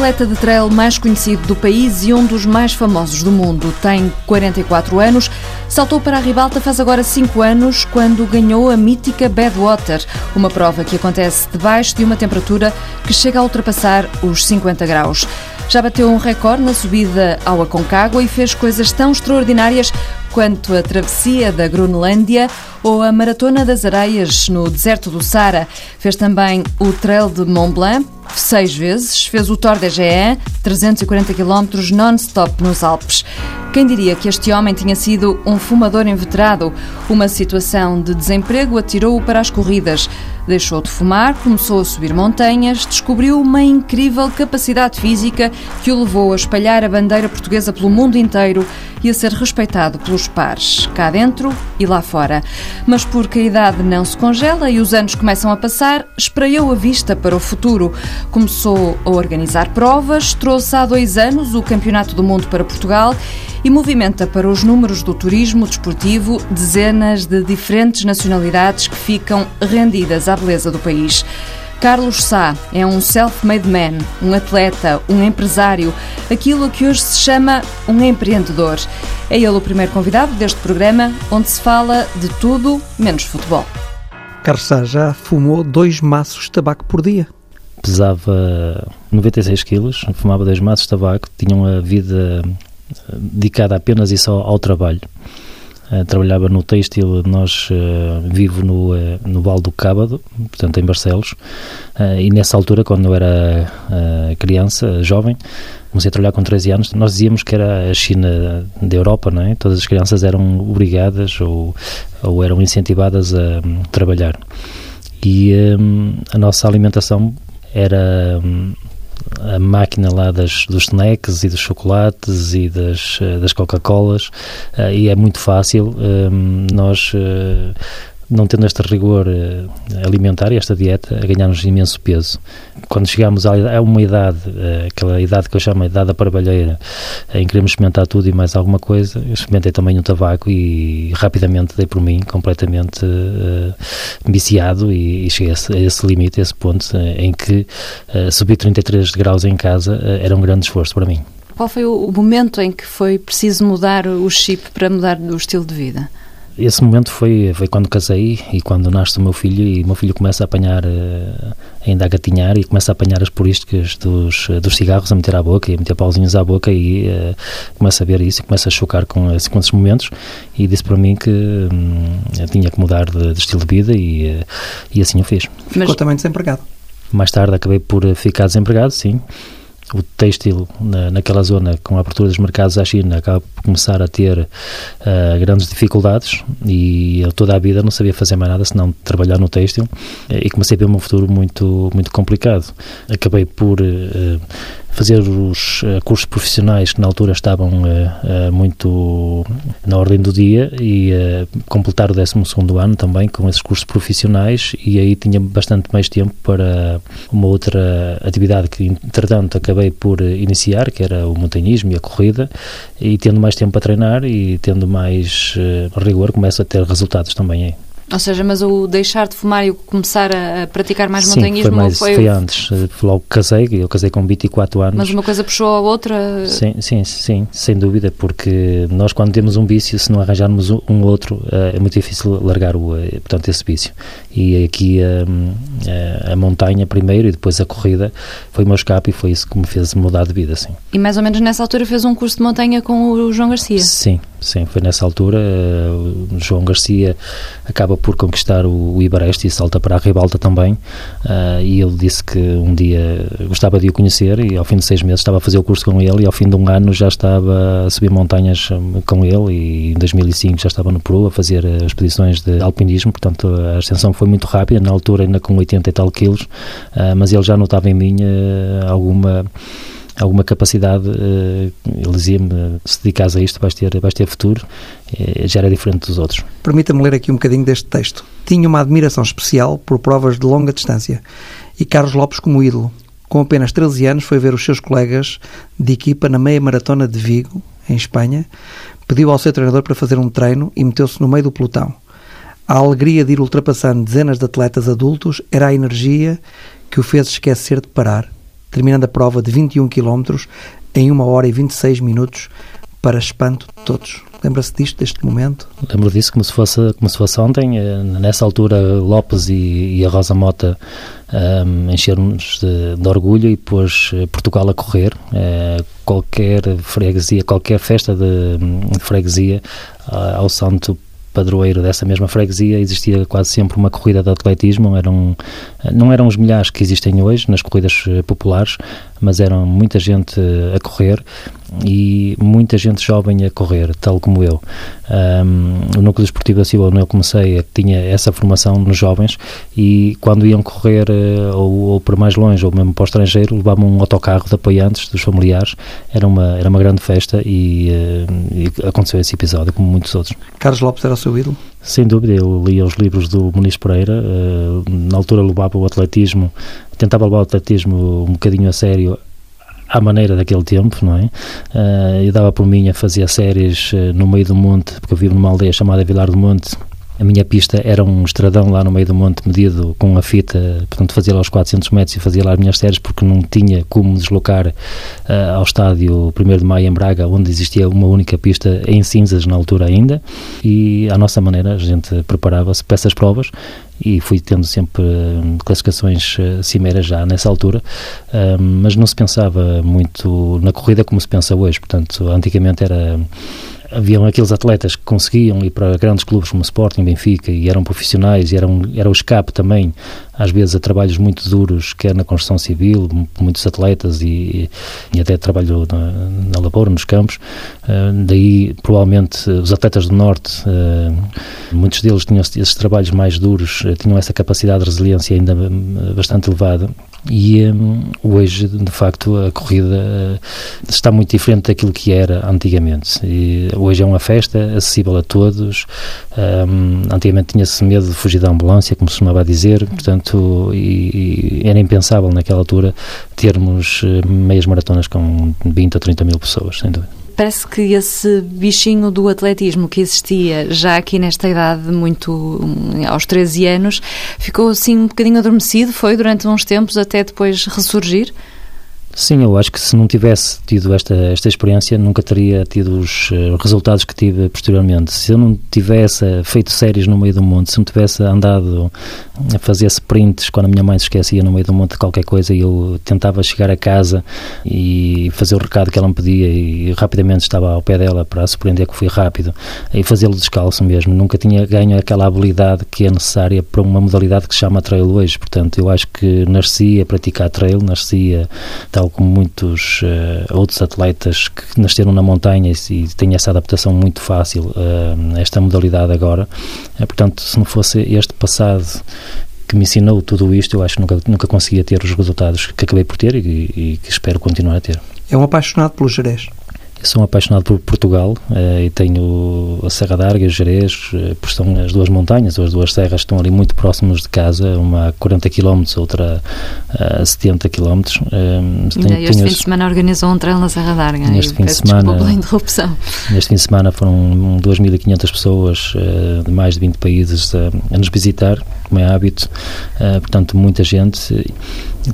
Atleta de trail mais conhecido do país e um dos mais famosos do mundo. Tem 44 anos, saltou para a ribalta faz agora 5 anos, quando ganhou a mítica Badwater, uma prova que acontece debaixo de uma temperatura que chega a ultrapassar os 50 graus. Já bateu um recorde na subida ao Aconcagua e fez coisas tão extraordinárias quanto a travessia da Groenlândia ou a Maratona das Areias no deserto do Sara. Fez também o Trail de Mont Blanc, seis vezes, fez o Tour de Géant, 340 km non-stop nos Alpes. Quem diria que este homem tinha sido um fumador inveterado? Uma situação de desemprego atirou-o para as corridas. Deixou de fumar, começou a subir montanhas, descobriu uma incrível capacidade física que o levou a espalhar a bandeira portuguesa pelo mundo inteiro e a ser respeitado pelos pares, cá dentro e lá fora. Mas porque a idade não se congela e os anos começam a passar, espraiou a vista para o futuro. Começou a organizar provas, trouxe há dois anos o Campeonato do Mundo para Portugal e movimenta para os números do turismo desportivo dezenas de diferentes nacionalidades que ficam rendidas à beleza do país. Carlos Sá é um self-made man, um atleta, um empresário, aquilo que hoje se chama um empreendedor. É ele o primeiro convidado deste programa, onde se fala de tudo menos futebol. Carlos Sá já fumou dois maços de tabaco por dia. Pesava 96 quilos, fumava dois maços de tabaco, tinha uma vida dedicada apenas e só ao trabalho. Uh, trabalhava no têxtil, nós uh, vivo no, uh, no Val do Cábado, portanto em Barcelos, e nessa altura, quando eu era criança, jovem, comecei a trabalhar com 13 anos, nós dizíamos que era a China da Europa, não é? Todas as crianças eram obrigadas ou, ou eram incentivadas a um, trabalhar. E um, a nossa alimentação era um, a máquina lá das, dos snacks e dos chocolates e das, eh, das Coca-Colas uh, e é muito fácil um, nós uh, não tendo este rigor uh, alimentar e esta dieta, a ganharmos imenso peso. Quando chegamos a, a uma idade, uh, aquela idade que eu chamo de idade da parvalheira, uh, em que queremos experimentar tudo e mais alguma coisa, experimentei também o tabaco e rapidamente dei por mim completamente viciado e, e, cheguei a esse, a esse, limite, a esse ponto em que subir 33 graus em casa era um grande esforço para mim. Qual foi o momento em que foi preciso mudar o chip para mudar o estilo de vida? Esse momento foi, foi quando casei e quando nasce o meu filho e o meu filho começa a apanhar, uh, ainda a gatinhar e começa a apanhar as purísticas dos, dos cigarros a meter à boca e a meter pauzinhos à boca e uh, começa a ver isso e começa a chocar com, com esses momentos e disse para mim que um, tinha que mudar de, de, estilo de vida e, uh, e assim o fiz. Ficou Mas... também desempregado? Mais tarde acabei por ficar desempregado, sim o têxtil na, naquela zona, com a abertura dos mercados à China, acaba por começar a ter uh, grandes dificuldades e eu toda a vida não sabia fazer mais nada senão trabalhar no têxtil e comecei a ver um futuro muito, muito complicado. Acabei por uh, fazer os uh, cursos profissionais que na altura estavam uh, muito na ordem do dia e completar o 12 ano também com esses cursos profissionais e aí tinha bastante mais tempo para uma outra atividade que entretanto acabei por iniciar, que era o montanhismo e a corrida e tendo mais tempo para treinar e tendo mais rigor começo a ter resultados também aí. Ou seja, mas o deixar de fumar e o começar a, praticar mais Sim, montanhismo foi, mais, foi... foi antes. Logo casei, eu casei com 24 anos. Mas uma coisa puxou a outra? Sim, sim, sim, sem dúvida, porque nós quando temos um vício, se não arranjarmos um outro, eh, é muito difícil largar o, eh, portanto, esse vício. E aqui a, a, a montanha primeiro e depois a corrida foi o meu escape e foi isso que me fez mudar de vida, sim. E mais ou menos nessa altura fez um curso de montanha com o João Garcia? Sim, sim, foi nessa altura. Eh, o João Garcia acaba por conquistar o, o Ibareste e salta para a Ribalta também. Uh, e ele disse que um dia gostava de o conhecer e ao fim de seis meses estava a fazer o curso com ele e ao fim de um ano já estava a subir montanhas hum, com ele e em 2005 já estava no Peru a fazer eh, expedições de alpinismo, portanto a ascensão foi muito rápida, na altura ainda com 80 e tal quilos, uh, mas ele já notava em mim alguma alguma capacidade, eh, ele dizia-me, se dedicas a isto vais ter, vais ter futuro, eh, já era diferente dos outros. Permita-me ler aqui um bocadinho deste texto. Tinha uma admiração especial por provas de longa distância e Carlos Lopes como ídolo. Com apenas 13 anos foi ver os seus colegas de equipa na meia maratona de Vigo, em Espanha, pediu ao seu treinador para fazer um treino e meteu-se no meio do pelotão. A alegria de ir ultrapassando dezenas de atletas adultos era a energia que o fez esquecer de parar terminando a prova de 21 km em 1 hora e 26 minutos, para espanto de todos. Lembra-se disto, deste momento? Lembro disso como se fosse, como se fosse ontem. Eh, nessa altura, Lopes e, e a Rosa Mota um, ehm, encheram-nos de, de, orgulho e pôs eh, Portugal a correr. Uh, qualquer freguesia, qualquer festa de, de freguesia, uh, ao santo padroeiro dessa mesma freguesia existia quase sempre uma corrida de atletismo, eram, não eram os milhares que existem hoje nas corridas eh, populares, mas eram muita gente eh, a correr e muita gente jovem a correr, tal como eu. Um, o Núcleo Esportivo da Silva, onde eu comecei, é tinha essa formação nos jovens e quando iam correr uh, ou, ou para mais longe ou mesmo para o estrangeiro, levavam um autocarro de apoiantes dos familiares. Era uma, era uma grande festa e, uh, e aconteceu esse episódio, como muitos outros. Carlos Lopes era o seu ídolo? Sem dúvida, eu lia os livros do Muniz Pereira, uh, na altura levava o atletismo, tentava levar o atletismo um bocadinho a sério à maneira daquele tempo, não é? Uh, eu dava por mim a fazer séries uh, no meio do monte, porque eu vivo numa aldeia chamada Vilar do Monte, a minha pista era um estradão lá no meio do monte medido com a fita, portanto fazia lá os 400 metros e fazia lá as minhas séries porque não tinha como deslocar uh, ao estádio 1 de Maio em Braga, onde existia uma única pista em cinzas na altura ainda. E à nossa maneira a gente preparava-se para essas provas e fui tendo sempre uh, classificações uh, cimeiras já nessa altura, mas não se pensava muito na corrida como se pensa hoje, portanto antigamente era haviam aqueles atletas que conseguiam ir para grandes clubes como Sporting, Benfica e eram profissionais e eram, era o escape também às vezes a trabalhos muito duros, quer na construção civil, muitos atletas e, e até trabalho na, na lavoura, nos campos. Uh, daí, provavelmente, os atletas do Norte, uh, muitos deles tinham esses trabalhos mais duros, uh, tinham essa capacidade de resiliência ainda bastante elevada e um, hoje, de facto, a corrida uh, está muito diferente daquilo que era antigamente. E hoje é uma festa acessível a todos. Um, antigamente tinha-se medo de fugir da ambulância, como se costumava dizer, portanto, e, e era impensável naquela altura termos uh, meias maratonas com 20 ou 30 mil pessoas, sem dúvida. Parece que esse bichinho do atletismo que existia já aqui nesta idade, muito aos 13 anos, ficou assim um bocadinho adormecido, foi durante uns tempos até depois ressurgir? Sim, eu acho que se não tivesse tido esta, esta experiência, nunca teria tido os uh, resultados que tive posteriormente. Se eu não tivesse feito séries no meio do monte, se não tivesse andado a fazer sprints quando a minha mãe se esquecia no meio do monte de qualquer coisa e eu tentava chegar a casa e fazer o recado que ela me pedia e rapidamente estava ao pé dela para surpreender que fui rápido e fazê-lo descalço mesmo. Nunca tinha ganho aquela habilidade que é necessária para uma modalidade que se chama trail hoje. Portanto, eu acho que nasci a praticar trail, nasci a tal como muitos uh, outros atletas que nasceram na montanha e, têm essa adaptação muito fácil uh, a esta modalidade agora. Uh, portanto, se não fosse este passado que me ensinou tudo isto, eu acho que nunca, nunca conseguia ter os resultados que acabei por ter e, e que espero continuar a ter. É um apaixonado pelo Jerez? Sou um apaixonado por Portugal uh, e tenho a Serra d'Arga, Jerez, uh, porque são as duas montanhas, ou as duas serras estão ali muito próximas de casa, uma a 40 km, outra a 70 km. Uh, este fim de semana organizou um treino na Serra d'Arga. Neste fim de semana, pela interrupção. Neste fim de semana foram 2.500 pessoas uh, de mais de 20 países a nos visitar, como é hábito, portanto muita gente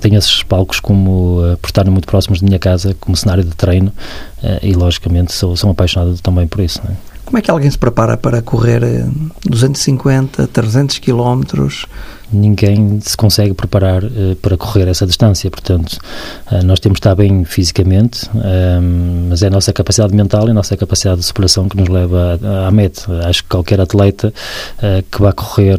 tenho esses palcos como uh, por estarem muito próximos da minha casa como cenário de treino uh, e logicamente sou, sou apaixonado também por isso. É? Como é que alguém se prepara para correr 250, 300 quilómetros ninguém se consegue preparar uh, para correr essa distância. Portanto, uh, nós temos de estar bem fisicamente, uh, mas é a nossa capacidade mental e a nossa capacidade de superação que nos leva à, meta. Acho que qualquer atleta que vá correr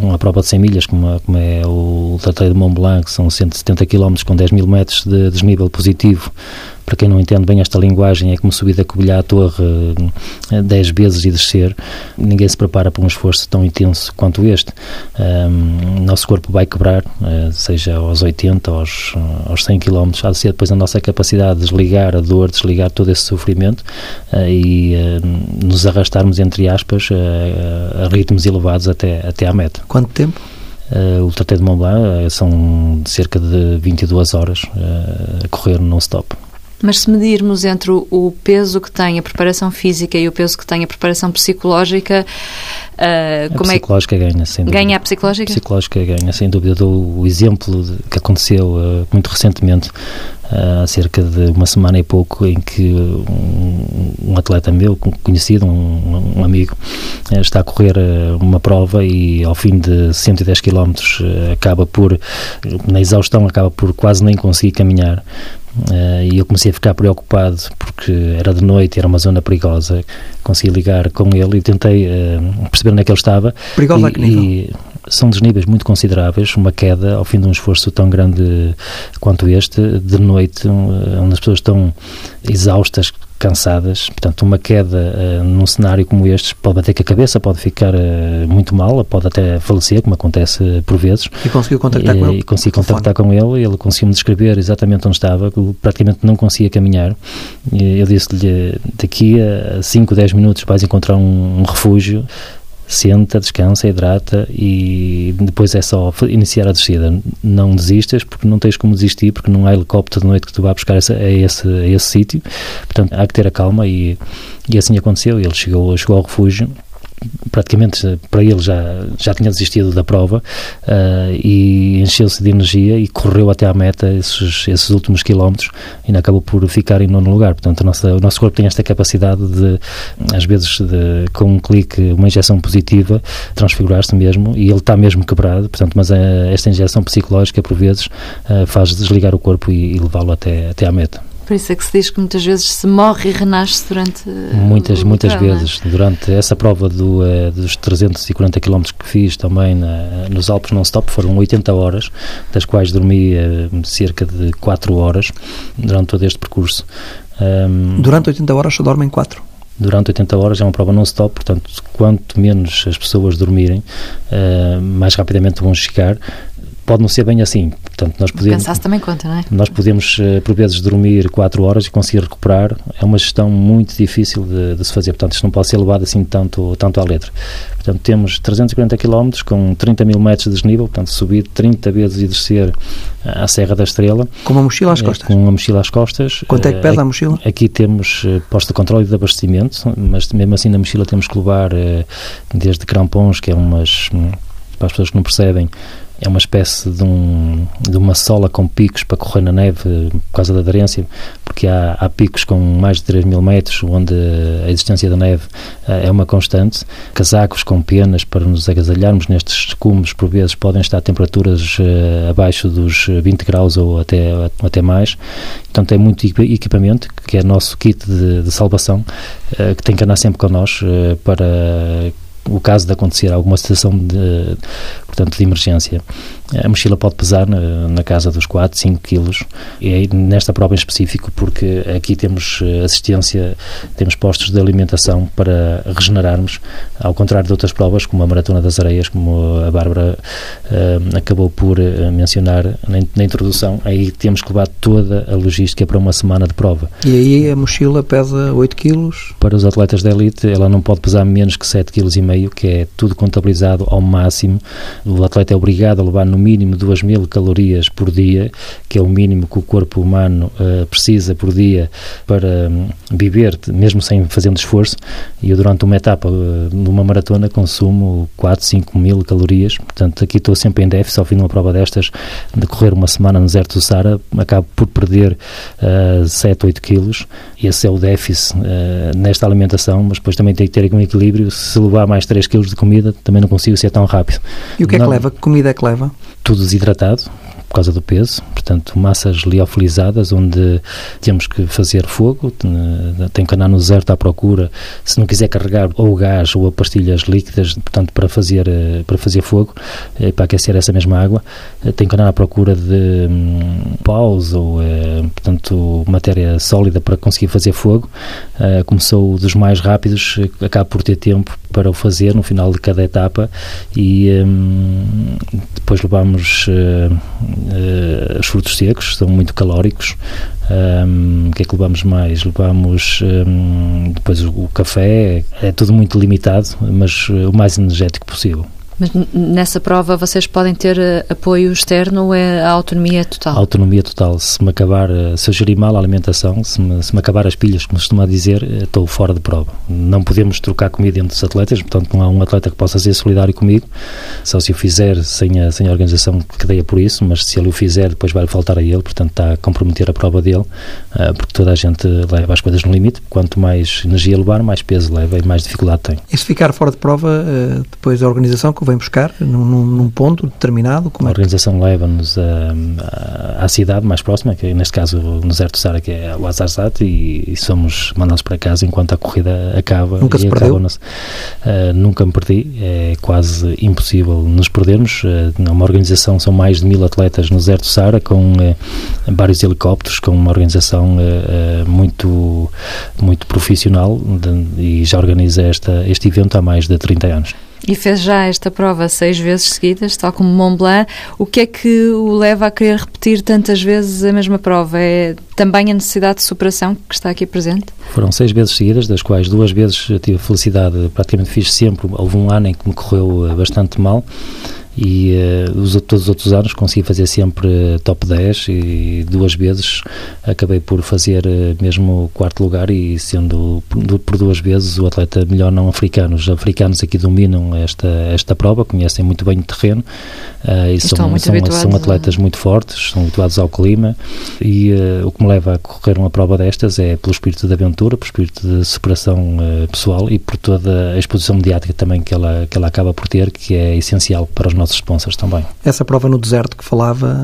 uma prova de 100 milhas, como, como é o Ultra de Mont Blanc, que são 170 km com 10 mil metros de desnível positivo, para quem não entende bem esta linguagem, é como subir da Covilhã à Torre 10 vezes e descer. Ninguém se prepara para um esforço tão intenso quanto este. Um, nosso corpo vai quebrar, uh, seja aos 80, aos, aos 100 km, há de ser depois a nossa capacidade de desligar a dor, desligar todo esse sofrimento e nos arrastarmos, entre aspas, a ritmos elevados até, até à meta. Quanto tempo? Uh, o Traté de Mont Blanc uh, são cerca de 22 horas uh, a correr non-stop. Mas se medirmos entre o peso que tem a preparação física e o peso que tem a preparação psicológica, uh, como a psicológica é que... ganha, sem dúvida. Ganha a psicológica? A psicológica ganha, sem dúvida. Dou o exemplo de, que aconteceu uh, muito recentemente, uh, há cerca de uma semana e pouco, em que um, um atleta meu, conhecido, um, um amigo, está a correr uma prova e ao fim de 110 km acaba por, na exaustão, acaba por quase nem conseguir caminhar Uh, e eu comecei a ficar preocupado porque era de noite, era uma zona perigosa. Consegui ligar com ele e tentei uh, perceber onde é que ele estava. Perigosa e, a que nível? E são desníveis muito consideráveis. Uma queda ao fim de um esforço tão grande quanto este, de noite, onde as pessoas estão exaustas, cansadas. Portanto, uma queda uh, num cenário como este pode bater com a cabeça, pode ficar uh, muito mal, pode até falecer, como acontece uh, por vezes. E conseguiu contactar e, com ele? E consegui contactar com ele, ele conseguiu-me descrever exatamente onde estava, praticamente não conseguia caminhar. E eu disse-lhe, daqui a 5, 10 minutos vais encontrar um, um refúgio, senta, descansa, hidrata e depois é só iniciar a descida. Não desistas porque não tens como desistir, porque não há helicóptero de noite que tu vá buscar essa, a esse, a esse sítio. Portanto, há que ter a calma e, e assim aconteceu. Ele chegou, chegou ao refúgio praticamente para ele já, já tinha desistido da prova uh, e encheu-se de energia e correu até à meta esses, esses últimos quilómetros e acabou por ficar em nono lugar. Portanto, nossa, o nosso corpo tem esta capacidade de, às vezes, de, com um clique, uma injeção positiva, transfigurar-se mesmo e ele está mesmo quebrado. Portanto, mas a, eh, esta injeção psicológica, por vezes, uh, faz desligar o corpo e, e levá-lo até, até à meta. Por isso é que se diz que muitas vezes se morre e renasce durante. Muitas, muitas é? vezes. É? Durante essa prova do, uh, dos 340 km que fiz também na, nos Alpes non-stop, foram 80 horas, das quais dormi uh, cerca de 4 horas durante todo este percurso. Um, durante 80 horas só dormem 4? durante 80 horas é uma prova non-stop, portanto, quanto menos as pessoas dormirem, uh, mais rapidamente vão chegar pode não ser bem assim. Portanto, nós podemos, Cansaço também conta, não é? Nós podemos, eh, por vezes, dormir 4 horas e conseguir recuperar. É uma gestão muito difícil de, de, se fazer. Portanto, isto não pode ser levado assim tanto, tanto à letra. Portanto, temos 340 km com 30 mil metros de desnível, portanto, subir 30 vezes e descer à Serra da Estrela. Com uma mochila às eh, costas? Com uma mochila às costas. Quanto é que pesa a mochila? Aqui temos posto de controle de abastecimento, mas mesmo assim na mochila temos que levar desde crampons, que é umas, hum, para as pessoas que não percebem, é uma espécie de, um, de uma sola com picos para correr na neve por causa da aderência, porque há, há picos com mais de 3 mil metros onde a existência da neve uh, é uma constante, casacos com penas para nos agasalharmos nestes cumes, por vezes podem estar a temperaturas uh, abaixo dos 20 graus ou até, até mais, então tem muito equipamento, que é nosso kit de, de salvação, uh, que tem que andar sempre connosco para o caso de acontecer alguma situação de, portanto, de emergência. A mochila pode pesar na, na casa dos 4, 5 quilos, e aí nesta prova em específico, porque aqui temos eh, assistência, temos postos de alimentação para regenerarmos, ao contrário de outras provas, como a Maratona das Areias, como a Bárbara uh, acabou por uh, mencionar na, na, introdução, aí temos que levar toda a logística para uma semana de prova. E aí a mochila pesa 8 quilos? Para os atletas da elite, ela não pode pesar menos que 7 quilos e meio, que é tudo contabilizado ao máximo. O atleta é obrigado a levar no mínimo 2 mil calorias por dia, que é o mínimo que o corpo humano uh, precisa por dia para um, viver, mesmo sem fazendo esforço. E eu, durante uma etapa, uh, numa maratona, consumo 4, 5 mil calorias. Portanto, aqui estou sempre em déficit. Ao fim de uma prova destas, de correr uma semana no deserto do Sara, acabo por perder uh, 7, 8 quilos. Esse é o déficit uh, nesta alimentação, mas depois também tem que ter um equilíbrio. Se levar mais 3 quilos de comida, também não consigo ser tão rápido. E o que é que leva? Que comida é que leva? Tudo desidratado, por causa do peso, portanto, massas liofilizadas, onde temos que fazer fogo, tem que andar no deserto à procura, se não quiser carregar ou gás ou pastilhas líquidas, portanto, para fazer, eh, para fazer fogo, eh, para aquecer essa mesma água, eh, tem que andar à procura de hum, paus ou, portanto, matéria sólida para conseguir fazer fogo. Começou dos mais rápidos, acaba por ter tempo para o fazer no final de cada etapa e um, depois levamos uh, os frutos secos, são muito calóricos. Um, o que é que levamos mais? Levamos um, depois o, o, café, é tudo muito limitado, mas o mais energético possível. Mas nessa prova vocês podem ter eh, apoio externo ou é a autonomia total? A autonomia total. Se me acabar, eh, se eu gerir mal a alimentação, se me, se me acabar as pilhas, como costuma dizer, eh, estou fora de prova. Não podemos trocar comida entre os atletas, portanto não há um atleta que possa ser solidário comigo, só se o fizer sem a, sem a organização que deia por isso, mas se ele o fizer, depois vai faltar a ele, portanto está a comprometer a prova dele, porque toda a gente leva as coisas no limite. Quanto mais energia levar, mais peso leva e mais dificuldade tem. E se ficar fora de prova, depois a organização que vem buscar num, num ponto determinado? Como a organização é leva-nos à cidade mais próxima, que neste caso no Zerto Sara, que é o Azarzat, e, e, somos mandados para casa enquanto a corrida acaba. Nunca se perdeu? Uh, nunca me perdi, é quase impossível nos perdermos. Uh, uma organização, são mais de mil atletas no Zerto Sara, com uh, vários helicópteros, com uma organização muito, muito profissional de, e já organiza esta, este evento há mais de 30 anos. E fez já esta prova seis vezes seguidas, tal como Mont Blanc. O que é que o leva a querer repetir tantas vezes a mesma prova? É também a necessidade de superação que está aqui presente? Foram seis vezes seguidas, das quais duas vezes tive a felicidade, praticamente fiz sempre. Houve um ano em que me correu bastante mal e uh, os, todos os outros anos consegui fazer sempre uh, top 10 e duas vezes acabei por fazer uh, mesmo quarto lugar e sendo por, duas vezes o atleta melhor não africano. Os africanos aqui dominam esta, esta prova, conhecem muito bem o terreno e são, são, são, atletas a... muito fortes, são habituados ao clima e o que me leva a correr uma prova destas é pelo espírito de aventura, pelo espírito de superação pessoal e por toda a exposição mediática também que ela, que ela acaba por ter, que é essencial para os nossos sponsors também. Essa prova no deserto que falava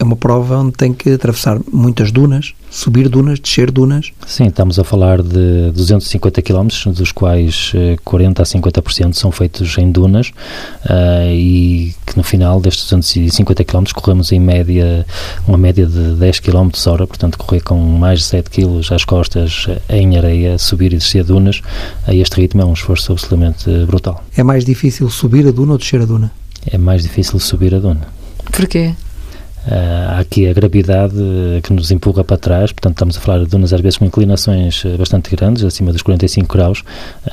é uma prova onde tem que atravessar muitas dunas, subir dunas, descer dunas. Sim, estamos a falar de 250 km, dos quais 40 eh, a 50% são feitos em dunas uh, e que no final destes 250 km corremos em média, uma média de 10 km hora, portanto correr com mais de 7 kg às costas em areia, subir e descer dunas, a este ritmo é um esforço absolutamente brutal. É mais difícil subir a duna ou descer a duna? É mais difícil subir a duna. Porquê? Uh, há aqui a gravidade uh, que nos empurra para trás, portanto estamos a falar de dunas às vezes com inclinações uh, bastante grandes, acima dos 45 graus,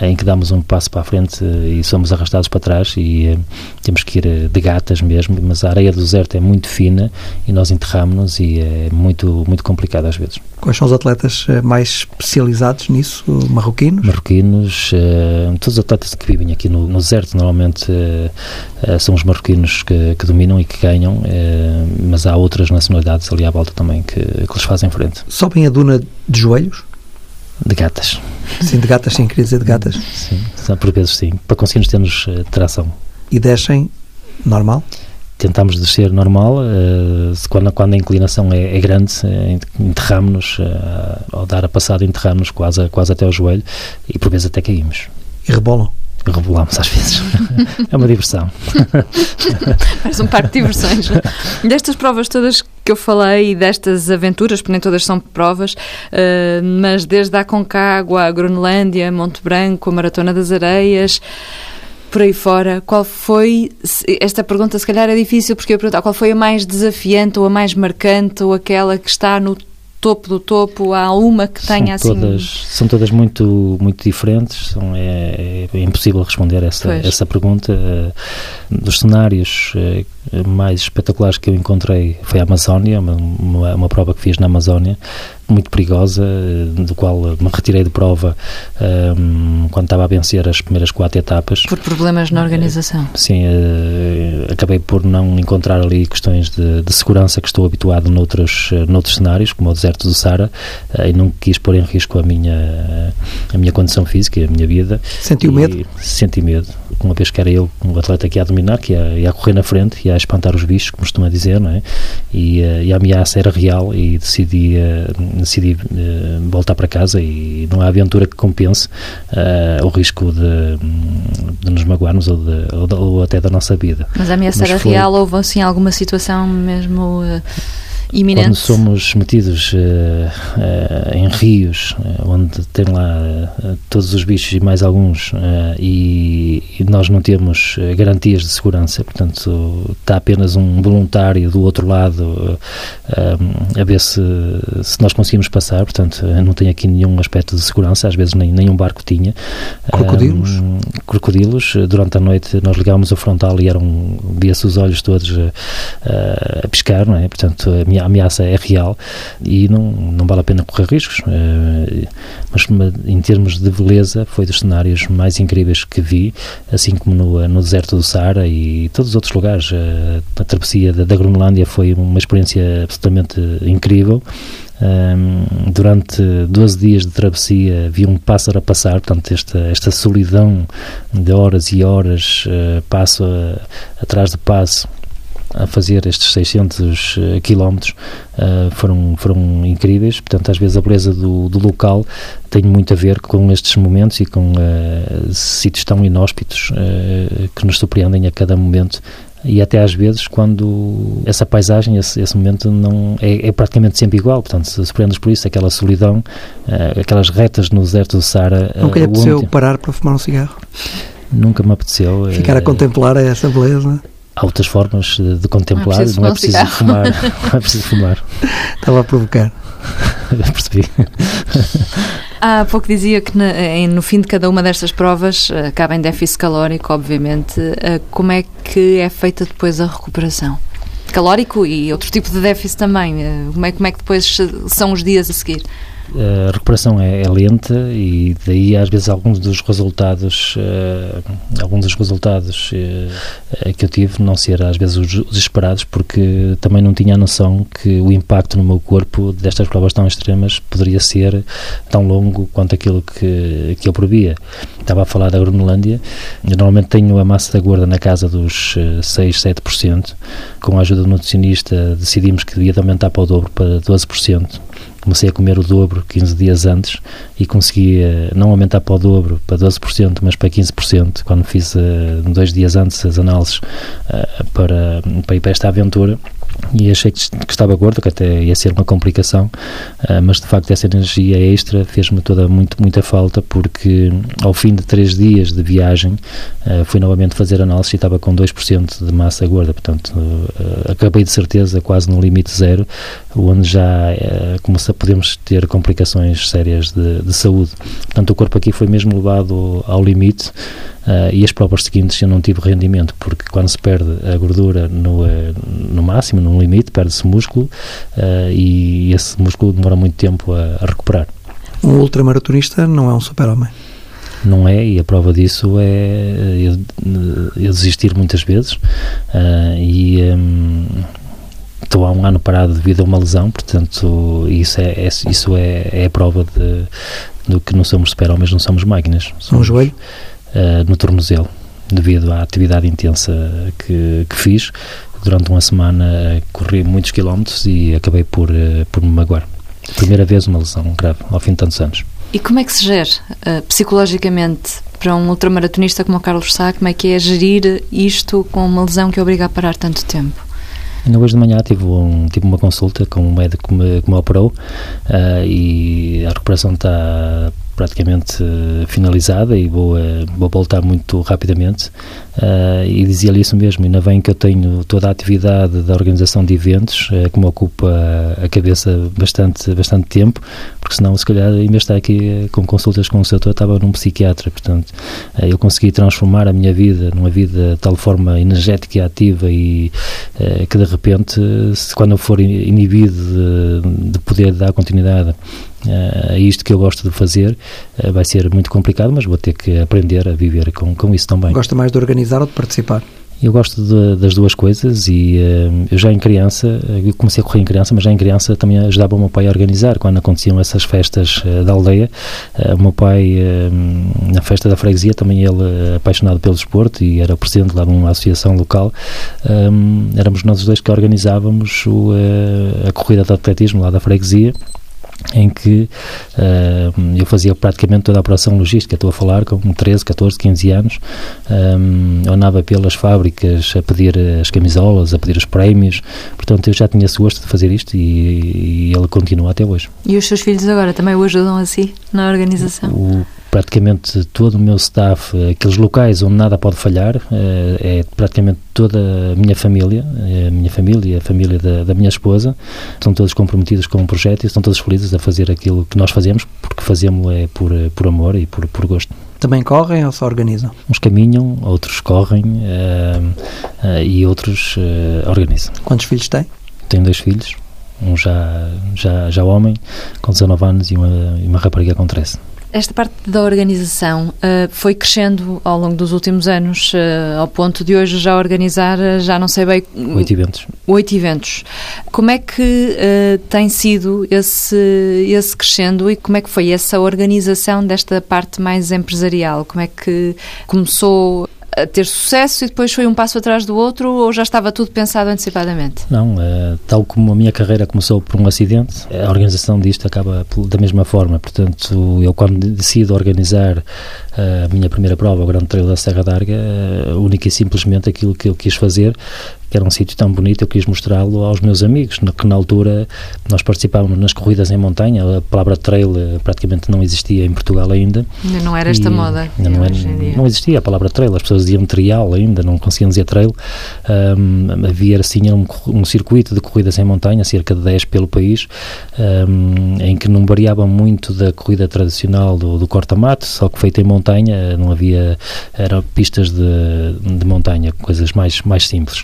em que damos um passo para a frente e somos arrastados para trás e temos que ir de gatas mesmo, mas a areia do deserto é muito fina e nós enterramos-nos e é muito, muito complicado às vezes. Quais são os atletas mais especializados nisso? Marroquinos? Marroquinos, todos os atletas que vivem aqui no, no deserto normalmente são os marroquinos que, que, dominam e que ganham, mas mas há outras nacionalidades ali à volta também que, que lhes fazem frente. Sobem a duna de joelhos? De gatas. Sim, de gatas, sim, queria dizer de gatas. Sim, por vezes sim, para conseguirmos termos uh, tração. E descem normal? Tentamos descer normal, uh, quando, quando a inclinação é, é grande, uh, enterramos-nos, ao dar a passada, enterramos-nos quase, quase até ao joelho e por vezes até caímos. E rebolam? Rebolamos às vezes. é uma diversão. Faz um parque de diversões. Destas provas todas que eu falei e destas aventuras, porque nem todas são provas, uh, mas desde a Concagua, a Groenlândia, Monte Branco, a Maratona das Areias, por aí fora, qual foi, esta pergunta se calhar é difícil porque eu perguntar, qual foi a mais desafiante ou a mais marcante ou aquela que está no topo do topo? Há uma que tenha assim. Todas, são todas muito, muito diferentes, são, é, é impossível responder essa, essa pergunta. Uh, dos cenários uh, mais espetaculares que eu encontrei foi a Amazónia, uma, uma, uma prova que fiz na Amazónia muito perigosa, eh, do qual me retirei de prova um, ehm, quando estava a vencer as primeiras quatro etapas. Por problemas na organização? Sim, uh, acabei por não encontrar ali questões de, de, segurança que estou habituado noutros, eh, noutros cenários, como o deserto do Sara, uh, e não quis pôr em risco a minha, a minha condição física, a minha vida. Sentiu medo? Senti medo, uma vez que era eu, um atleta que ia dominar, que ia, ia correr na frente, ia espantar os bichos, como costuma dizer, não é? E, uh, e a ameaça era real e decidi decidi uh, voltar para casa e não há aventura que compense uh, o risco de, de nos magoarmos ou, de, ou, ou, até da nossa vida. Mas a ameaça era foi... real? Houve assim alguma situação mesmo uh, iminente. Quando somos metidos uh, uh, em rios, uh, onde tem lá todos os bichos e mais alguns, e, e, nós não temos garantias de segurança, portanto, está apenas um voluntário do outro lado a ver se, se nós conseguimos passar, portanto, não tem aqui nenhum aspecto de segurança, às vezes nem, nenhum barco tinha. Crocodilos? crocodilos, durante a noite nós ligávamos o frontal e eram, via-se os olhos todos a piscar, não é? Portanto, a ameaça é real e não, não vale a pena correr riscos. Uh, mas em termos de beleza, foi dos cenários mais incríveis que vi, assim como no, no deserto do Saara e todos os outros lugares. Uh, a travessia da, da foi uma experiência absolutamente incrível. Um, durante 12 dias de travessia vi um pássaro a passar, portanto, esta, esta solidão de horas e horas, uh, passo a, atrás de passo, a fazer estes 600 uh, quilómetros uh, foram, foram incríveis. Portanto, às vezes a beleza do, do local tem muito a ver com estes momentos e com uh, sítios tão inóspitos uh, que nos surpreendem a cada momento e até às vezes quando essa paisagem, esse, esse momento não é, é, praticamente sempre igual, portanto se surpreendes por isso, aquela solidão, uh, aquelas retas no deserto do Sara. Nunca lhe apeteceu parar para fumar um cigarro? Nunca me apeteceu. Ficar a contemplar essa beleza? Há outras formas de contemplar, não, não é preciso fumar. Não é preciso fumar. Estava a provocar. Percebi. Há pouco dizia que no fim de cada uma destas provas eh, acaba em déficit calórico, obviamente. Eh, como é que é feita depois a recuperação? Calórico e outro tipo de déficit também. Eh, como é, como é que depois são os dias a seguir? A recuperação é, é, lenta e daí às vezes alguns dos resultados uh, alguns dos resultados uh, que eu tive não ser às vezes os, os, esperados porque também não tinha a noção que o impacto no meu corpo destas provas tão extremas poderia ser tão longo quanto aquilo que, que eu previa. Estava a falar da Groenlândia. Eu normalmente tenho a massa da gorda na casa dos 6, 7% com a ajuda do nutricionista decidimos que devia aumentar para o dobro para 12% comecei a comer o dobro 15 dias antes e consegui uh, não aumentar para o dobro, para 12%, mas para 15%, quando fiz uh, dois dias antes as análises uh, para, para ir para esta aventura. E achei que, estava gordo, que até ia ser uma complicação, mas de facto essa energia extra fez-me toda muito, muita falta, porque ao fim de três dias de viagem fui novamente fazer análise e estava com 2% de massa gorda, portanto acabei de certeza quase no limite zero, onde já uh, podemos ter complicações sérias de, de saúde. Portanto o corpo aqui foi mesmo levado ao limite Uh, e as provas seguintes eu não tive rendimento, porque quando se perde a gordura no, uh, no máximo, no limite, perde-se músculo uh, e esse músculo demora muito tempo a, a recuperar. Um ultramaratonista não é um super-homem. Não é, e a prova disso é eu, eu desistir muitas vezes e um, estou há um ano parado devido a uma lesão, portanto isso é, é isso é, é a prova de, do que não somos super-homens, não somos máquinas. Somos, um joelho? uh, no tornozelo, devido à atividade intensa que, que fiz. Durante uma semana corri muitos quilómetros e acabei por, uh, por me magoar. Primeira vez uma lesão grave, ao fim de tantos anos. E como é que se gera uh, psicologicamente para um ultramaratonista como o Carlos Sá, como é que é gerir isto com uma lesão que obriga a parar tanto tempo? Ainda hoje de manhã tive, um, tive uma consulta com um médico que me, que me operou uh, e a recuperação está praticamente uh, finalizada e vou, uh, vou voltar muito rapidamente. Uh, e dizia-lhe isso mesmo, ainda bem que eu tenho toda a atividade da organização de eventos que me ocupa a cabeça bastante, bastante tempo, porque senão se calhar em vez de estar aqui com consultas com o seu estava num psiquiatra, portanto eu consegui transformar a minha vida numa vida de tal forma energética e ativa e que de repente se, quando eu for inibido de, de poder dar continuidade é isto que eu gosto de fazer. Uh, vai ser muito complicado, mas vou ter que aprender a viver com, com isso também. Gosta mais de organizar ou de participar? Eu gosto de, das duas coisas e uh, eu já em criança, eu comecei a correr em criança, mas já em criança também ajudava o meu pai a organizar quando aconteciam essas festas uh, da aldeia. Uh, o meu pai, na festa da freguesia, também ele apaixonado pelo desporto e era presidente lá de uma associação local. Um, éramos nós os dois que organizávamos o, a corrida de atletismo lá da freguesia em que uh, eu fazia praticamente toda a operação logística. Estou a falar com 13, 14, 15 anos. Um, eu andava pelas fábricas a pedir as camisolas, a pedir os prémios. Portanto, eu já tinha esse gosto de fazer isto e, e ele continua até hoje. E os seus filhos agora também o ajudam assim na organização? O, praticamente todo o meu staff, aqueles locais onde nada pode falhar, eh, é praticamente toda a minha família, a minha família e a família da, da, minha esposa, estão todos comprometidos com o projeto e estão todos felizes a fazer aquilo que nós fazemos, porque fazemos é por, por amor e por, por gosto. Também correm ou se organizam? Uns caminham, outros correm uh, uh, e outros uh, organizam. Quantos filhos tem? Tenho dois filhos, um já, já, já homem, com 19 anos, e uma, e uma rapariga com 13. Esta parte da organização uh, foi crescendo ao longo dos últimos anos, uh, ao ponto de hoje já organizar, uh, já não sei bem... Oito eventos. Oito eventos. Como é que tem sido esse, esse crescendo e como é que foi essa organização desta parte mais empresarial? Como é que começou ter sucesso e depois foi um passo atrás do outro ou já estava tudo pensado antecipadamente? Não, uh, tal como a minha carreira começou por um acidente, a organização disto acaba da mesma forma. Portanto, eu quando decido organizar uh, a minha primeira prova, o Grande Trail da Serra d'Arga, uh, única e simplesmente aquilo que eu quis fazer que era um sítio tão bonito, eu quis mostrá-lo aos meus amigos, que na altura nós participávamos nas corridas em montanha, a palavra trail eh, praticamente não existia em Portugal ainda. Ainda não era esta moda. Ainda não, era, não existia a palavra trail, as pessoas diziam trial ainda, não conseguiam dizer trail. Um, havia assim um, um, circuito de corridas em montanha, cerca de 10 pelo país, um, em que não variava muito da corrida tradicional do, do corta-mato, só que feita em montanha, não havia, eram pistas de, de montanha, coisas mais, mais simples.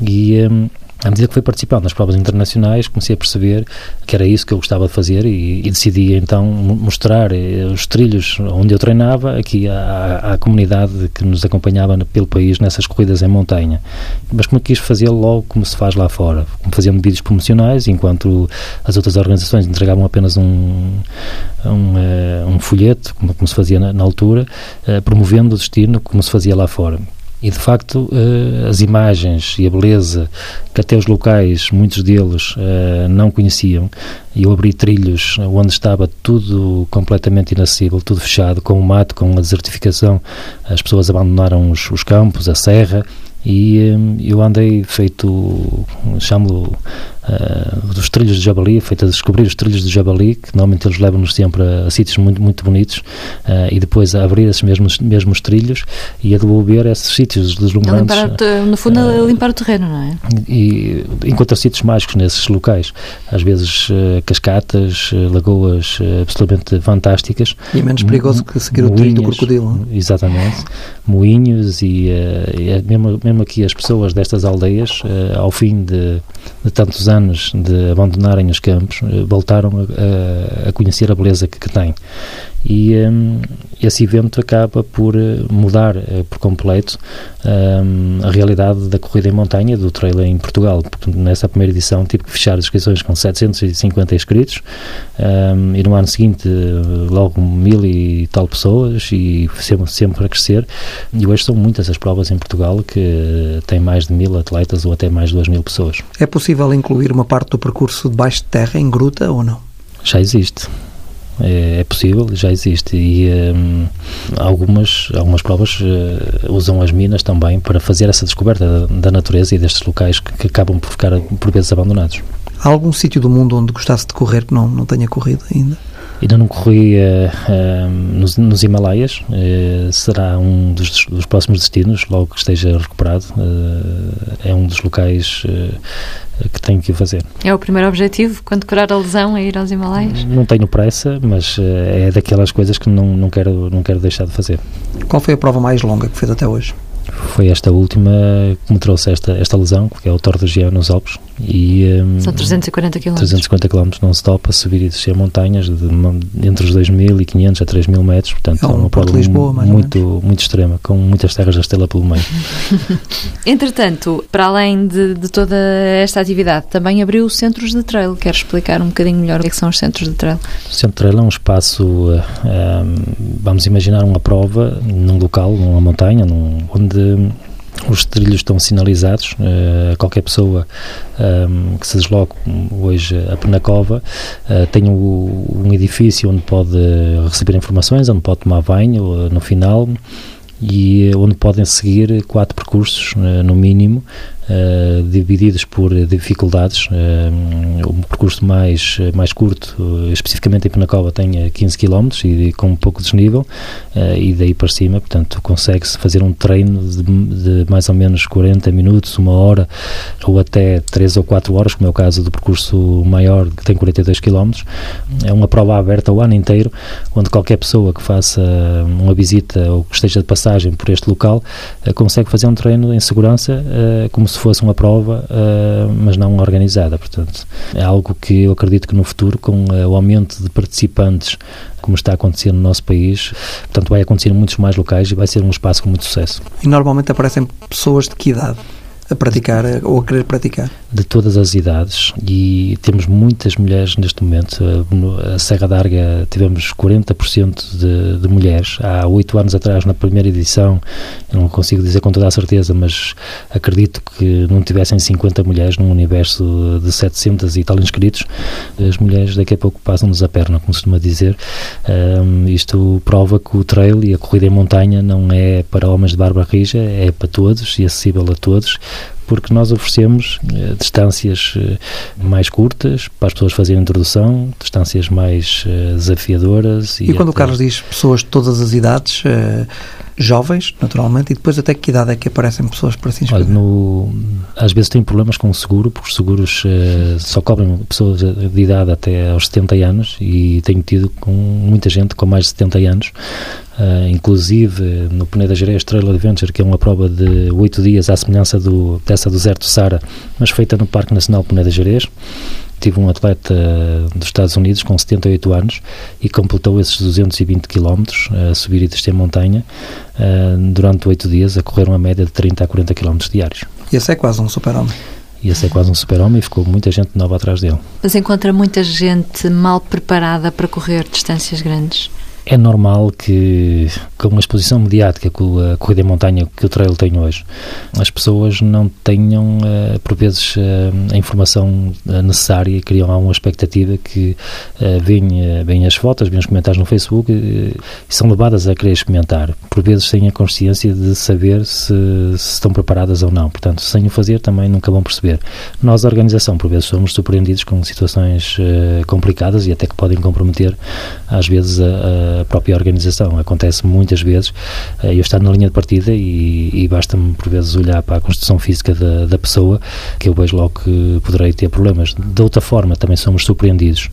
E um, à medida que fui participando nas provas internacionais, comecei a perceber que era isso que eu gostava de fazer e, e decidi então mostrar eh, os trilhos onde eu treinava aqui à, à, comunidade que nos acompanhava pelo país nessas corridas em montanha. Mas como quis fazer logo como se faz lá fora, fazendo vídeos promocionais, enquanto as outras organizações entregavam apenas um, um, uh, um folheto, como, como, se fazia na, na altura, uh, promovendo o destino como se fazia lá fora. E de facto, uh, as imagens e a beleza que até os locais, muitos deles, uh, não conheciam, e eu abri trilhos onde estava tudo completamente inacessível, tudo fechado, com o mato, com a desertificação, as pessoas abandonaram os, os campos, a serra, e um, eu andei feito, chamo uh, dos trilhos de Jabali, feito a descobrir os trilhos de Jabali, que normalmente eles levam-nos sempre a, a, sítios muito, muito bonitos, uh, e depois a abrir esses mesmos, mesmos trilhos e a devolver esses sítios deslumbrantes. Limpar, no fundo, uh, limpar o terreno, não é? E encontrar sítios mágicos nesses locais, às vezes cascatas, lagoas absolutamente fantásticas. E é menos perigoso que seguir o trilho do crocodilo. Exatamente, moinhos e, e é mesmo, mesmo mesmo aqui as pessoas destas aldeias, uh, ao fim de, de, tantos anos de abandonarem os campos, uh, voltaram a, a, conhecer a beleza que, que têm e um, esse evento acaba por eh, mudar uh, por completo um, a realidade da corrida em montanha do trail em Portugal. Nessa primeira edição tive que fechar as inscrições com 750 inscritos um, e no ano seguinte logo mil e tal pessoas e sempre, sempre a crescer e hoje são muitas as provas em Portugal que têm mais de mil atletas ou até mais de duas mil pessoas. É possível incluir uma parte do percurso debaixo de terra em gruta ou não? Já existe é, é possível, já existe e um, algumas, algumas provas uh, usam as minas também para fazer essa descoberta da, da natureza e destes locais que, que, acabam por ficar por vezes abandonados. Há algum sítio do mundo onde gostasse de correr que não, não tenha corrido ainda? Ainda não corri uh, uh, nos, nos, Himalaias, uh, será um dos, dos, próximos destinos, logo que esteja recuperado. é um dos locais que tenho que fazer. É o primeiro objetivo, quando curar a lesão, é ir aos Himalaias? Não tenho pressa, mas é daquelas coisas que não, não, quero, não quero deixar de fazer. Qual foi a prova mais longa que fez até hoje? foi esta última que me trouxe esta, esta lesão, que é o Torre do Geo nos Alpes. E, um, São 340 km. 340 km non-stop a subir e descer montanhas de, entre os 2.500 a 3.000 metros. Portanto, é, é uma prova Lisboa, muito, muito extrema, com muitas terras da estrela pelo meio. Entretanto, para além de, de, toda esta atividade, também abriu centros de trail. Quero explicar um bocadinho melhor o que, é que são os centros de trail? O centro de trail é um espaço, uh, um, vamos imaginar uma prova num local, numa montanha, num, onde os trilhos estão sinalizados, uh, qualquer pessoa um, que se desloque hoje a Penacova uh, tem o, um edifício onde pode receber informações, onde pode tomar banho no final e onde podem seguir quatro percursos, no mínimo, Uh, divididos por dificuldades. Uh, o percurso mais, mais curto, especificamente em Penacova, tem 15 km e, com um pouco de desnível, e daí para cima, portanto, consegue-se fazer um treino de, de, mais ou menos 40 minutos, uma hora, ou até 3 ou 4 horas, como é o caso do percurso maior, que tem 42 km. É uma prova aberta o ano inteiro, onde qualquer pessoa que faça uma visita ou que esteja de passagem por este local consegue fazer um treino em segurança, como se fosse uma prova, uh, mas não organizada. Portanto, é algo que eu acredito que no futuro, com uh, o aumento de participantes, como está acontecendo no nosso país, portanto, vai acontecer em muitos mais locais e vai ser um espaço com muito sucesso. E normalmente aparecem pessoas de que idade? A praticar ou a querer praticar? De todas as idades e temos muitas mulheres neste momento. A Serra d'Arga tivemos 40% de, de mulheres. Há oito anos atrás, na primeira edição, não consigo dizer com toda a certeza, mas acredito que não tivessem 50 mulheres num universo de 700 e tal inscritos. As mulheres daqui a pouco passam-nos a perna, como se costuma dizer. Um, isto prova que o trail e a corrida em montanha não é para homens de barba rija, é para todos e acessível a todos porque nós oferecemos eh, distâncias eh, mais curtas para as pessoas fazerem introdução, distâncias mais eh, desafiadoras. E, e quando até... o Carlos diz pessoas de todas as idades, eh, jovens, naturalmente, e depois até que idade é que aparecem pessoas para se inscrever? Olha, no, às vezes tem problemas com o seguro, porque os seguros eh, só cobrem pessoas de idade até aos 70 anos e tenho tido com muita gente com mais de 70 anos Uh, inclusive no Peneda Gerês Trail Adventure, que é uma prova de 8 dias à semelhança do, dessa do Zerto Sara, mas feita no Parque Nacional Peneda Gerês. Tive um atleta dos Estados Unidos com 78 anos e completou esses 220 km a subir e descer montanha uh, durante 8 dias, a correr uma média de 30 a 40 km diários. E esse é quase um super-homem ia ser quase um super-homem e ficou muita gente nova atrás dele. Mas encontra muita gente mal preparada para correr distâncias grandes? É normal que, com uma exposição mediática com a corrida em montanha que o trail tem hoje, as pessoas não tenham, uh, por vezes, uh, a informação uh, necessária e criam alguma expectativa que uh, veem, as fotos, veem os comentários no Facebook e são levadas a querer experimentar. Por vezes têm a consciência de saber se, se, estão preparadas ou não. Portanto, sem o fazer também nunca vão perceber. Nós, a organização, por vezes, somos surpreendidos com situações complicadas e até que podem comprometer, às vezes, a a própria organização. Acontece muitas vezes eh, eu estar na linha de partida e, e basta-me por vezes olhar para a construção física da, da, pessoa que eu vejo logo que poderei ter problemas. De outra forma, também somos surpreendidos.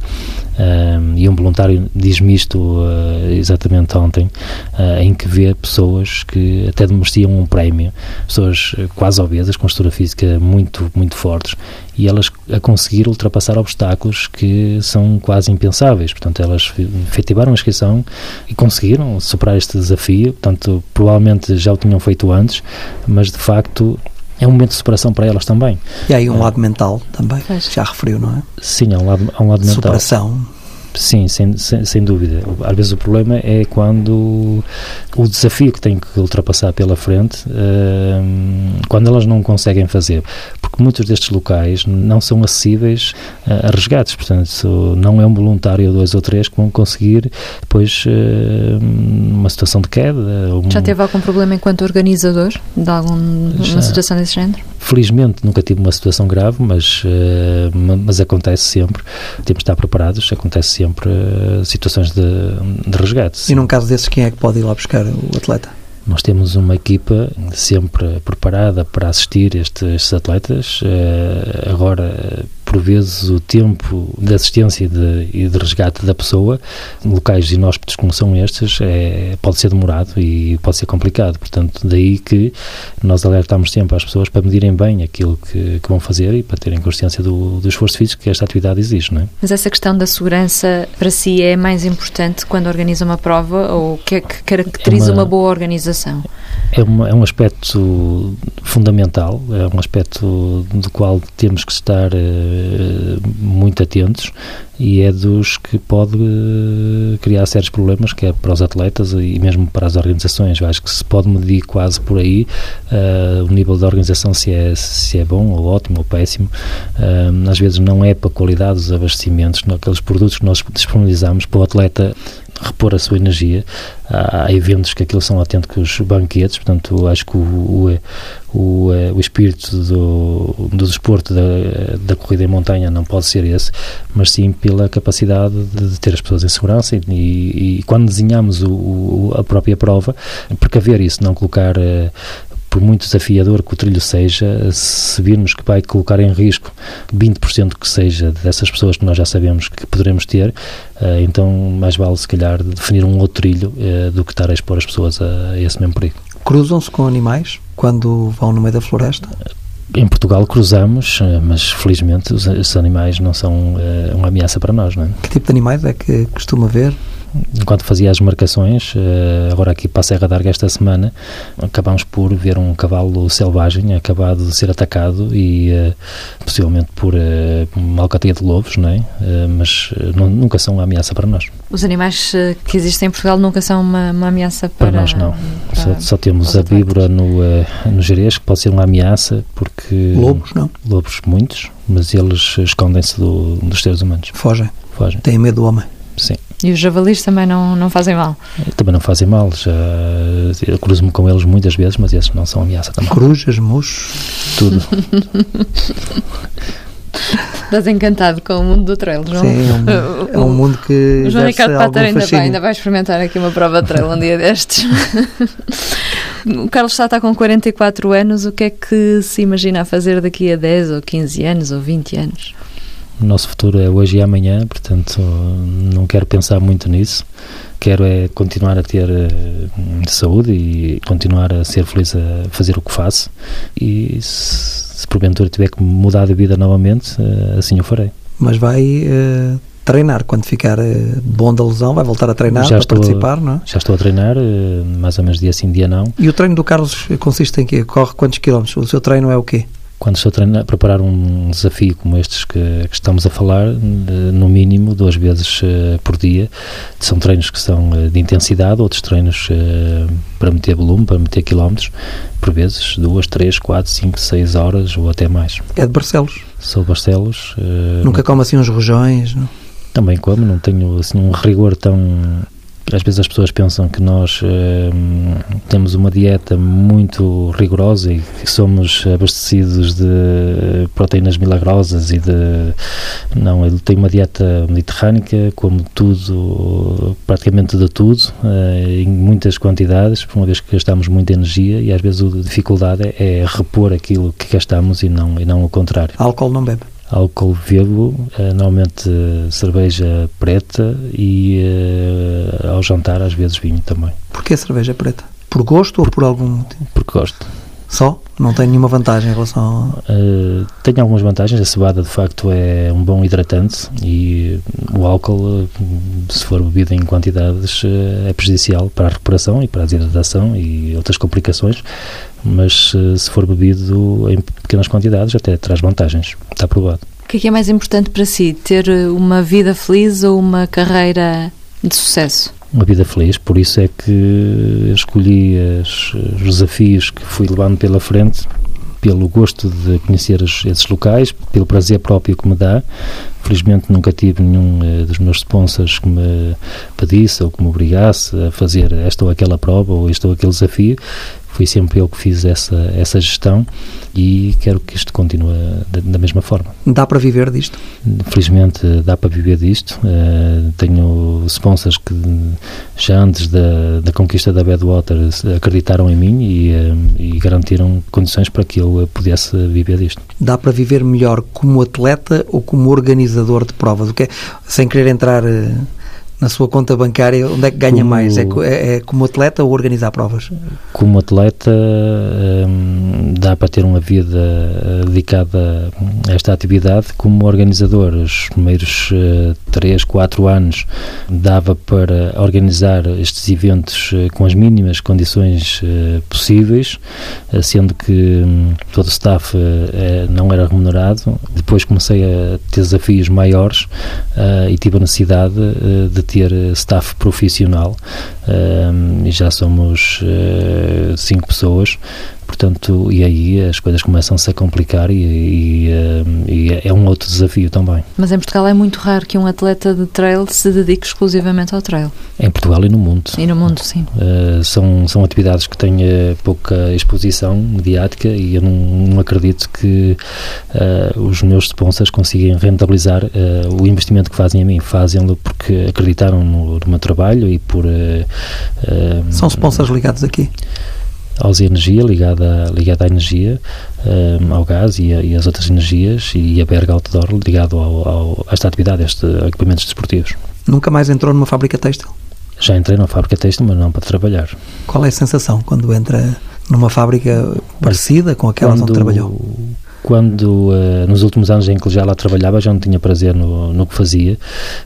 E um voluntário diz-me isto uh, exatamente ontem, uh, em que vê pessoas que até mereciam um prémio, pessoas quase obesas, com estrutura física muito, muito fortes, e elas a conseguir ultrapassar obstáculos que são quase impensáveis. Portanto, elas efetivaram a inscrição e conseguiram superar este desafio. Portanto, provavelmente já o tinham feito antes, mas de facto é um momento de superação para elas também. E aí um lado mental também, já referiu, não é? Sim, há um lado, há um lado mental. Superação. Sim, sem, sem, sem, dúvida. Às vezes o problema é quando o desafio que tem que ultrapassar pela frente, uh, quando elas não conseguem fazer, porque muitos destes locais não são acessíveis uh, a resgates, portanto, não é um voluntário ou dois ou três que vão conseguir depois uh, uma situação de queda. Um... Já teve algum problema enquanto organizador de alguma situação desse género? Felizmente nunca tive uma situação grave, mas, mas acontece sempre. Temos de estar preparados, acontece sempre sempre uh, situações de, de resgate. E num caso desses, quem é que pode ir lá buscar o atleta? Nós temos uma equipa sempre preparada para assistir estes, estes atletas. Uh, agora, por vezes o tempo de assistência de, e de resgate da pessoa, locais inóspitos como são estes, é, pode ser demorado e pode ser complicado. Portanto, daí que nós alertamos sempre às pessoas para medirem bem aquilo que, que vão fazer e para terem consciência do, do esforço físico que esta atividade exige. Não é? Mas essa questão da segurança para si é mais importante quando organiza uma prova ou o que é que caracteriza é uma, uma boa organização? É, uma, é um aspecto fundamental, é um aspecto do qual temos que estar uh, muito atentos e é dos que pode criar sérios problemas, que é para os atletas e mesmo para as organizações. Eu acho que se pode medir quase por aí uh, o nível da organização, se é, se é bom ou ótimo ou péssimo. Uh, às vezes não é para a qualidade dos abastecimentos, aqueles produtos que nós disponibilizamos para o atleta repor a sua energia. Há, eventos que aquilo são autênticos banquetes, portanto, acho que o, o, o, o espírito do, do desporto da, da corrida em montanha não pode ser esse, mas sim pela capacidade de, ter as pessoas em segurança e, e, e quando desenhamos o, a própria prova, precaver isso, não colocar uh, por muito desafiador que o trilho seja, se virmos que vai colocar em risco 20% que seja dessas pessoas que nós já sabemos que poderemos ter, eh, então mais vale se calhar definir um outro trilho eh, do que estar a expor as pessoas a esse mesmo perigo. Cruzam-se com animais quando vão no meio da floresta? Em Portugal cruzamos, eh, mas felizmente os, os animais não são uma ameaça para nós. Não é? Que tipo de animais é que costuma ver? Enquanto fazia as marcações, eh, agora aqui para a Serra d'Arga esta semana, acabámos por ver um cavalo selvagem acabado de ser atacado e eh, possivelmente por eh, uma alcateia de lobos, não é? mas nunca são uma ameaça para nós. Os animais que existem em Portugal nunca são uma, uma ameaça para, para nós, não. Para só, só, temos a víbora no, no Jerez, que pode ser uma ameaça porque... Lobos, não? Lobos, muitos, mas eles escondem-se do, dos seres humanos. Fogem? Fogem. Têm medo do homem? Sim. E os javalis também não, não fazem mal? Também não fazem mal. Já, eu cruzo-me com eles muitas vezes, mas esses não são ameaça também. Corujas, mochos? Tudo. Estás encantado com o mundo do trail, João? Sim, é um, é um mundo que. O João Ricardo Pater ainda vai, ainda vai experimentar aqui uma prova de trail um dia destes. o Carlos está, está com 44 anos, o que é que se imagina a fazer daqui a 10 ou 15 anos ou 20 anos? O nosso futuro é hoje e amanhã, portanto não quero pensar muito nisso. Quero é continuar a ter uh, saúde e continuar a ser feliz a fazer o que faço. E se, se porventura tiver que mudar de vida novamente, uh, assim o farei. Mas vai uh, treinar quando ficar bom da lesão, vai voltar a treinar já para estou, participar, não é? Já estou a treinar, mais ou menos dia sim, dia não. E o treino do Carlos consiste em quê? Corre quantos quilómetros? O seu treino é o quê? Quando estou a, preparar um desafio como estes que, que, estamos a falar, no mínimo duas vezes uh, por dia, são treinos que são uh, de intensidade, outros treinos uh, para meter volume, para meter quilómetros, por vezes duas, três, quatro, cinco, seis horas ou até mais. É de Barcelos? Sou de Barcelos. Nunca como assim uns rojões? Não? Também como, não tenho assim um rigor tão às vezes as pessoas pensam que nós uh, temos uma dieta muito rigorosa e que somos abastecidos de proteínas milagrosas e de não, ele tem uma dieta mediterrânica como tudo, praticamente de tudo uh, em muitas quantidades, por uma vez que gastamos muita energia e às vezes a dificuldade é repor aquilo que gastamos e não, e não o contrário. Álcool não bebe? Álcool eh, normalmente cerveja preta e uh, ao jantar às vezes vinho também. Porquê cerveja preta? Por gosto ou por algum motivo? Porque gosto. Só? Não tem nenhuma vantagem em relação a... Uh, tem algumas vantagens. A cevada, de facto, é um bom hidratante e o álcool, se for bebido em quantidades, é prejudicial para a recuperação e para a desidratação e outras complicações mas eh, se for bebido em pequenas quantidades até traz vantagens, está provado. O que é, que é mais importante para si, ter eh, uma vida feliz ou uma carreira de sucesso? Uma vida feliz, por isso é que escolhi as, os desafios que fui levando pela frente pelo gosto de conhecer os, esses locais, pelo prazer próprio que me dá. Felizmente nunca tive nenhum uh, dos meus sponsors que me pedisse ou que me obrigasse a fazer esta ou aquela prova ou este ou aquele desafio fui sempre eu que fiz essa, essa gestão e quero que isto continue da, da mesma forma. Dá para viver disto? Felizmente dá para viver disto. Uh, tenho sponsors que já antes da, da conquista da Badwater acreditaram em mim e, uh, e garantiram condições para que eu pudesse viver disto. Dá para viver melhor como atleta ou como organizador de provas? O que é, sem querer entrar... Uh na sua conta bancária, onde é que ganha como, mais? É, é, é, como atleta ou organizar provas? Como atleta, hum, dá para ter uma vida eh, dedicada a esta atividade. Como organizador, os primeiros uh, 3, 4 anos dava para organizar estes eventos uh, com as mínimas condições uh, possíveis, sendo que um, todo o staff não era remunerado. Depois comecei a ter desafios maiores e tive a necessidade de ter staff profissional e já somos uh, cinco pessoas portanto, e aí as coisas começam-se a complicar e, e, eh, e, é um outro desafio também. Mas em Portugal é muito raro que um atleta de trail se dedique exclusivamente ao trail. Em Portugal e no mundo. E no mundo, sim. Uh, são, são atividades que têm uh, pouca exposição mediática e eu não, não acredito que uh, os meus sponsors consigam rentabilizar o investimento que fazem a mim. Fazem-no porque acreditaram no, no, meu trabalho e por... são sponsors ligados aqui? Ausea Energia, ligada, ligada à energia, um, ao gás e, a, e as outras energias, e a Berg Outdoor, ligado ao, ao, a esta atividade, a estes equipamentos desportivos. Nunca mais entrou numa fábrica têxtil? Já entrei numa fábrica têxtil, mas não para trabalhar. Qual é a sensação quando entra numa fábrica parecida com aquela quando, onde trabalhou? Quando, uh, nos últimos anos em que já lá trabalhava, já não tinha prazer no, no que fazia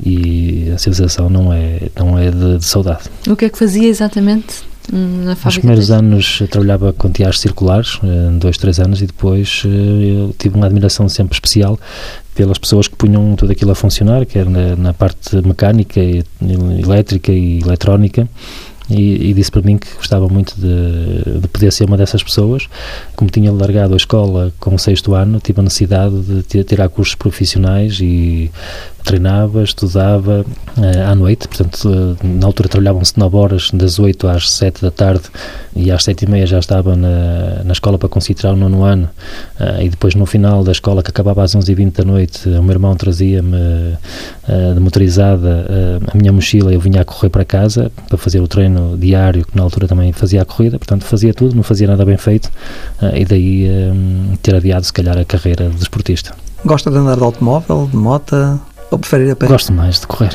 e a sensação não é, não é de, de saudade. O que é que fazia exatamente? Na fábrica? Nos primeiros anos trabalhava com tiares circulares, eh, dois, três anos, e depois eh, eu tive uma admiração sempre especial pelas pessoas que punham tudo aquilo a funcionar, quer na, na parte mecânica, elétrica e eletrónica, e, e, disse para mim que gostava muito de, de, poder ser uma dessas pessoas. Como tinha largado a escola com o sexto ano, tive a necessidade de tirar cursos profissionais e treinava, estudava uh, à noite, portanto, uh, na altura trabalhavam-se 9 horas, das 8 às 7 da tarde, e às 7 e meia já estava na, na escola para conseguir tirar o nono ano, uh, e depois no final da escola, que acabava às 11 e 20 da noite, o meu irmão trazia-me de motorizada a minha mochila, eu vinha a correr para casa para fazer o treino diário, que na altura também fazia a corrida, portanto fazia tudo, não fazia nada bem feito, e daí ter adiado se calhar a carreira de desportista. Gosta de andar de automóvel, de moto? Ou preferir a pé? Gosto mais de correr.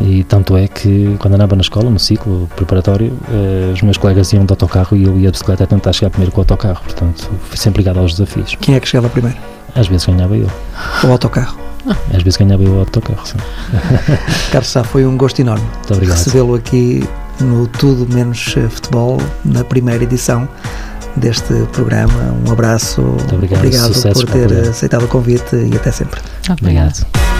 E tanto é que quando andava na escola, no ciclo preparatório, eh, os meus colegas iam de autocarro e eu ia de bicicleta a tentar chegar primeiro com o autocarro. Portanto, fui sempre ligado aos desafios. Quem é que chegava primeiro? Às vezes ganhava eu. O autocarro? Às vezes ganhava eu o autocarro, sim. Carlos Sá, foi um gosto enorme recebê-lo aqui no Tudo Menos Futebol, na primeira edição deste programa. Um abraço. Muito obrigado, obrigado por ter aceitado o convite e até sempre. Obrigado. obrigado.